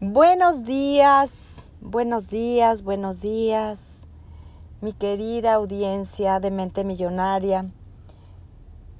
Buenos días, buenos días, buenos días, mi querida audiencia de Mente Millonaria.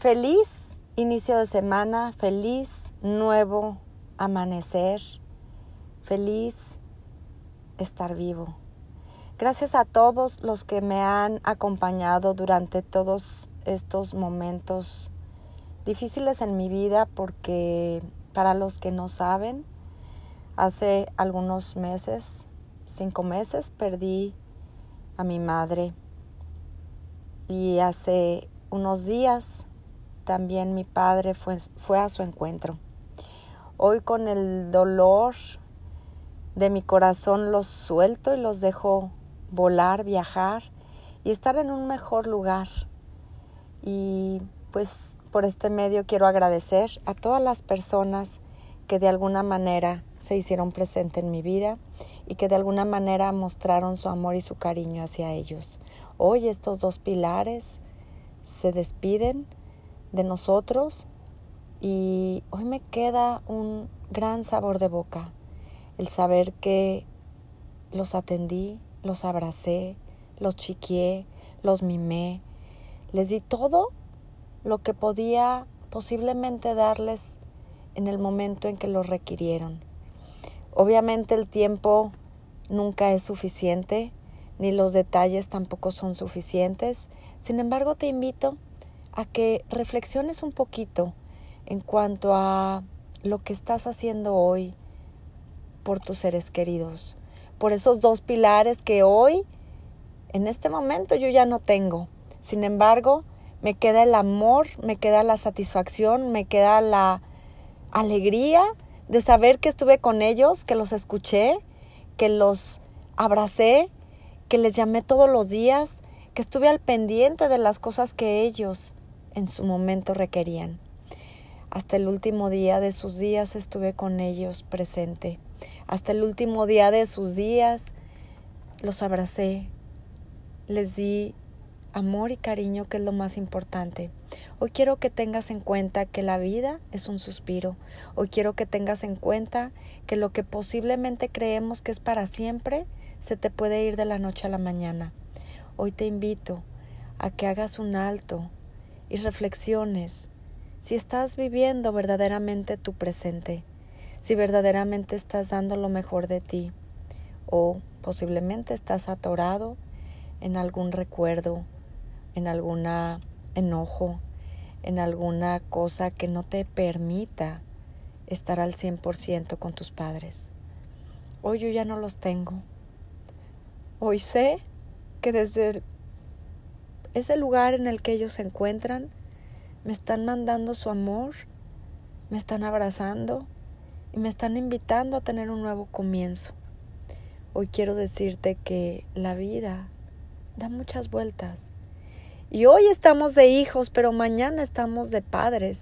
Feliz inicio de semana, feliz nuevo amanecer, feliz estar vivo. Gracias a todos los que me han acompañado durante todos estos momentos difíciles en mi vida porque para los que no saben, Hace algunos meses, cinco meses, perdí a mi madre y hace unos días también mi padre fue, fue a su encuentro. Hoy con el dolor de mi corazón los suelto y los dejo volar, viajar y estar en un mejor lugar. Y pues por este medio quiero agradecer a todas las personas que de alguna manera se hicieron presente en mi vida y que de alguna manera mostraron su amor y su cariño hacia ellos. Hoy estos dos pilares se despiden de nosotros y hoy me queda un gran sabor de boca, el saber que los atendí, los abracé, los chiquié, los mimé, les di todo lo que podía posiblemente darles en el momento en que lo requirieron. Obviamente el tiempo nunca es suficiente, ni los detalles tampoco son suficientes. Sin embargo, te invito a que reflexiones un poquito en cuanto a lo que estás haciendo hoy por tus seres queridos, por esos dos pilares que hoy, en este momento, yo ya no tengo. Sin embargo, me queda el amor, me queda la satisfacción, me queda la alegría de saber que estuve con ellos, que los escuché, que los abracé, que les llamé todos los días, que estuve al pendiente de las cosas que ellos en su momento requerían. Hasta el último día de sus días estuve con ellos presente. Hasta el último día de sus días los abracé, les di amor y cariño, que es lo más importante. Hoy quiero que tengas en cuenta que la vida es un suspiro. Hoy quiero que tengas en cuenta que lo que posiblemente creemos que es para siempre, se te puede ir de la noche a la mañana. Hoy te invito a que hagas un alto y reflexiones si estás viviendo verdaderamente tu presente, si verdaderamente estás dando lo mejor de ti o posiblemente estás atorado en algún recuerdo en alguna enojo, en alguna cosa que no te permita estar al 100% con tus padres. Hoy yo ya no los tengo. Hoy sé que desde ese lugar en el que ellos se encuentran, me están mandando su amor, me están abrazando y me están invitando a tener un nuevo comienzo. Hoy quiero decirte que la vida da muchas vueltas y hoy estamos de hijos, pero mañana estamos de padres.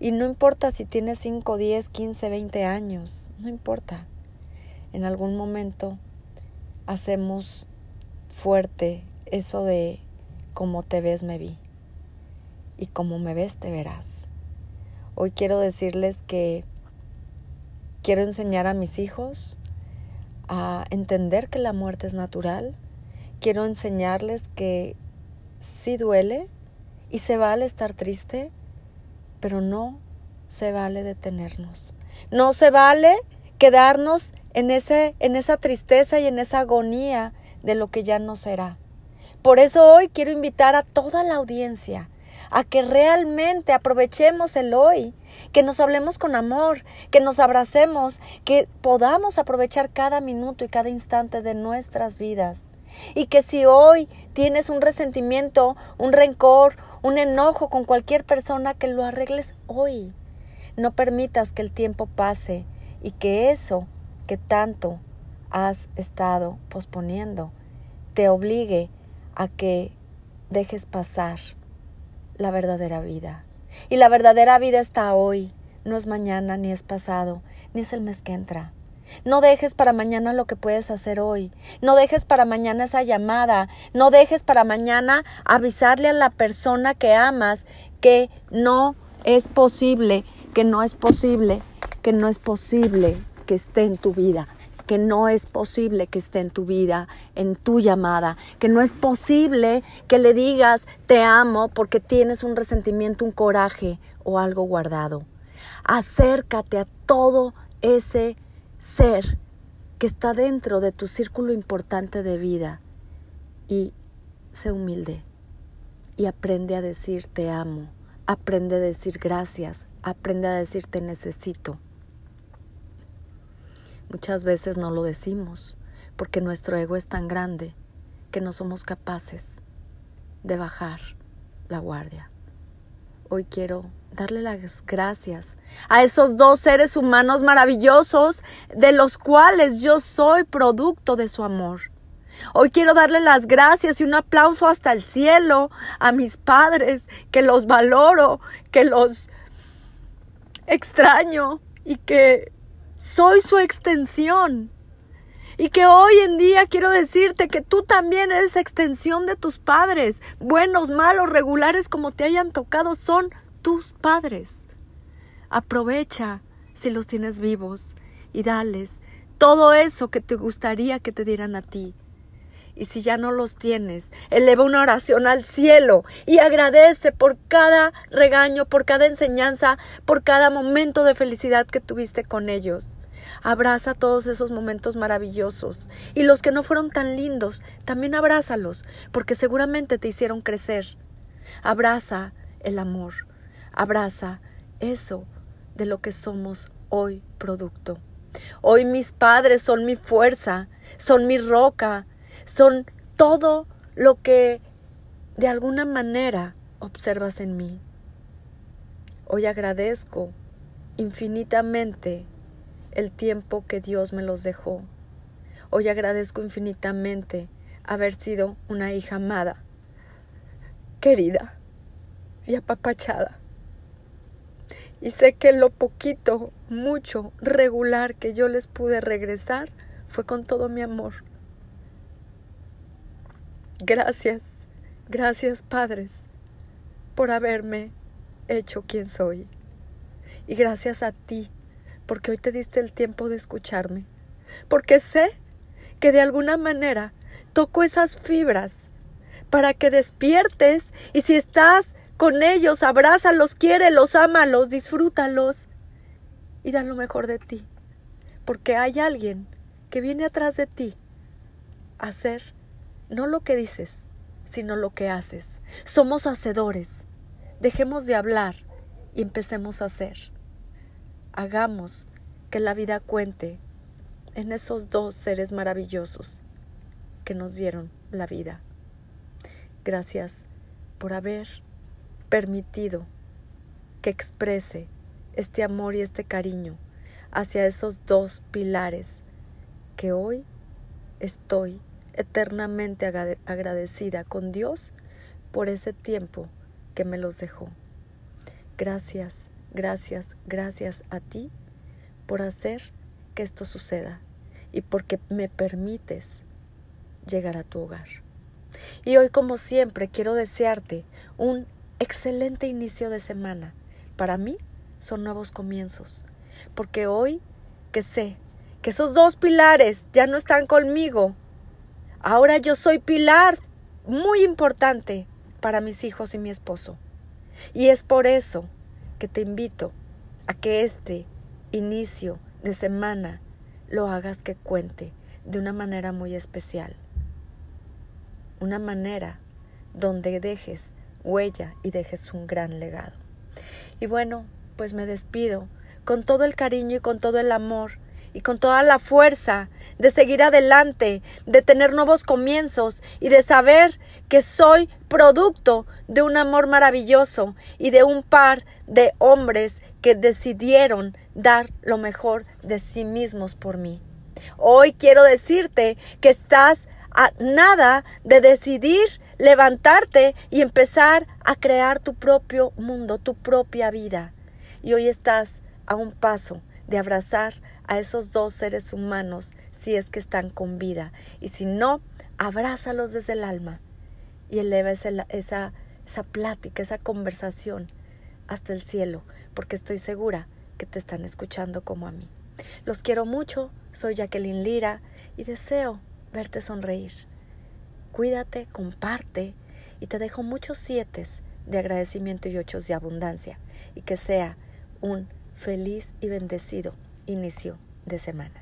Y no importa si tienes 5, 10, 15, 20 años, no importa. En algún momento hacemos fuerte eso de como te ves me vi y como me ves te verás. Hoy quiero decirles que quiero enseñar a mis hijos a entender que la muerte es natural. Quiero enseñarles que sí duele y se vale estar triste, pero no se vale detenernos. No se vale quedarnos en, ese, en esa tristeza y en esa agonía de lo que ya no será. Por eso hoy quiero invitar a toda la audiencia a que realmente aprovechemos el hoy, que nos hablemos con amor, que nos abracemos, que podamos aprovechar cada minuto y cada instante de nuestras vidas y que si hoy tienes un resentimiento, un rencor, un enojo con cualquier persona, que lo arregles hoy. No permitas que el tiempo pase y que eso que tanto has estado posponiendo te obligue a que dejes pasar la verdadera vida. Y la verdadera vida está hoy, no es mañana, ni es pasado, ni es el mes que entra. No dejes para mañana lo que puedes hacer hoy. No dejes para mañana esa llamada. No dejes para mañana avisarle a la persona que amas que no es posible, que no es posible, que no es posible que esté en tu vida, que no es posible que esté en tu vida, en tu llamada, que no es posible que le digas te amo porque tienes un resentimiento, un coraje o algo guardado. Acércate a todo ese ser que está dentro de tu círculo importante de vida y sé humilde y aprende a decir te amo, aprende a decir gracias, aprende a decir te necesito. Muchas veces no lo decimos porque nuestro ego es tan grande que no somos capaces de bajar la guardia. Hoy quiero darle las gracias a esos dos seres humanos maravillosos de los cuales yo soy producto de su amor. Hoy quiero darle las gracias y un aplauso hasta el cielo a mis padres, que los valoro, que los extraño y que soy su extensión. Y que hoy en día quiero decirte que tú también eres extensión de tus padres. Buenos, malos, regulares, como te hayan tocado, son tus padres. Aprovecha si los tienes vivos y dales todo eso que te gustaría que te dieran a ti. Y si ya no los tienes, eleva una oración al cielo y agradece por cada regaño, por cada enseñanza, por cada momento de felicidad que tuviste con ellos. Abraza todos esos momentos maravillosos. Y los que no fueron tan lindos, también abrázalos, porque seguramente te hicieron crecer. Abraza el amor. Abraza eso de lo que somos hoy producto. Hoy mis padres son mi fuerza, son mi roca, son todo lo que de alguna manera observas en mí. Hoy agradezco infinitamente el tiempo que Dios me los dejó. Hoy agradezco infinitamente haber sido una hija amada, querida y apapachada. Y sé que lo poquito, mucho, regular que yo les pude regresar fue con todo mi amor. Gracias, gracias padres por haberme hecho quien soy. Y gracias a ti, porque hoy te diste el tiempo de escucharme. Porque sé que de alguna manera toco esas fibras para que despiertes y si estás con ellos, abrázalos, quiérelos, ámalos, disfrútalos y da lo mejor de ti. Porque hay alguien que viene atrás de ti a hacer no lo que dices, sino lo que haces. Somos hacedores. Dejemos de hablar y empecemos a hacer. Hagamos que la vida cuente en esos dos seres maravillosos que nos dieron la vida. Gracias por haber permitido que exprese este amor y este cariño hacia esos dos pilares que hoy estoy eternamente agradecida con Dios por ese tiempo que me los dejó. Gracias, gracias, gracias a ti por hacer que esto suceda y porque me permites llegar a tu hogar. Y hoy, como siempre, quiero desearte un excelente inicio de semana. Para mí son nuevos comienzos, porque hoy que sé que esos dos pilares ya no están conmigo, Ahora yo soy pilar muy importante para mis hijos y mi esposo. Y es por eso que te invito a que este inicio de semana lo hagas que cuente de una manera muy especial. Una manera donde dejes huella y dejes un gran legado. Y bueno, pues me despido con todo el cariño y con todo el amor y con toda la fuerza de seguir adelante, de tener nuevos comienzos y de saber que soy producto de un amor maravilloso y de un par de hombres que decidieron dar lo mejor de sí mismos por mí. Hoy quiero decirte que estás a nada de decidir levantarte y empezar a crear tu propio mundo, tu propia vida. Y hoy estás a un paso de abrazar a esos dos seres humanos si es que están con vida. Y si no, abrázalos desde el alma y eleva esa, esa, esa plática, esa conversación hasta el cielo, porque estoy segura que te están escuchando como a mí. Los quiero mucho, soy Jacqueline Lira y deseo verte sonreír. Cuídate, comparte y te dejo muchos siete de agradecimiento y ochos de abundancia y que sea un feliz y bendecido inicio de semana.